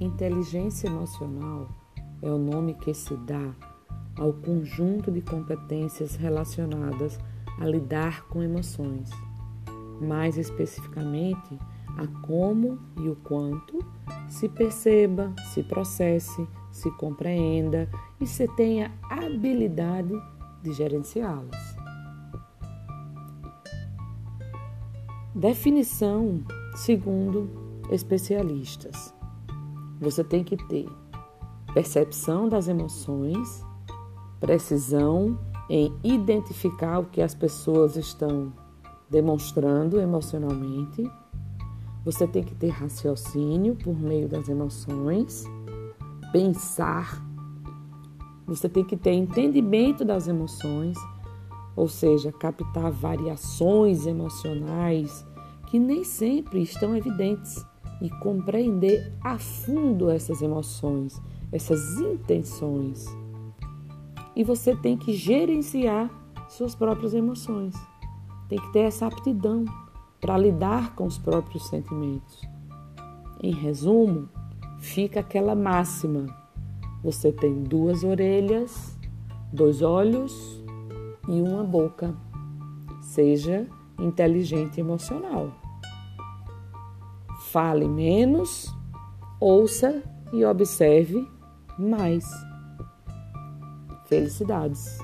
Inteligência emocional é o nome que se dá ao conjunto de competências relacionadas a lidar com emoções, mais especificamente a como e o quanto se perceba, se processe, se compreenda e se tenha habilidade de gerenciá-las. Definição segundo especialistas. Você tem que ter percepção das emoções, precisão em identificar o que as pessoas estão demonstrando emocionalmente. Você tem que ter raciocínio por meio das emoções, pensar. Você tem que ter entendimento das emoções, ou seja, captar variações emocionais que nem sempre estão evidentes e compreender a fundo essas emoções, essas intenções. E você tem que gerenciar suas próprias emoções. Tem que ter essa aptidão para lidar com os próprios sentimentos. Em resumo, fica aquela máxima: você tem duas orelhas, dois olhos e uma boca. Seja inteligente emocional. Fale menos, ouça e observe mais. Felicidades!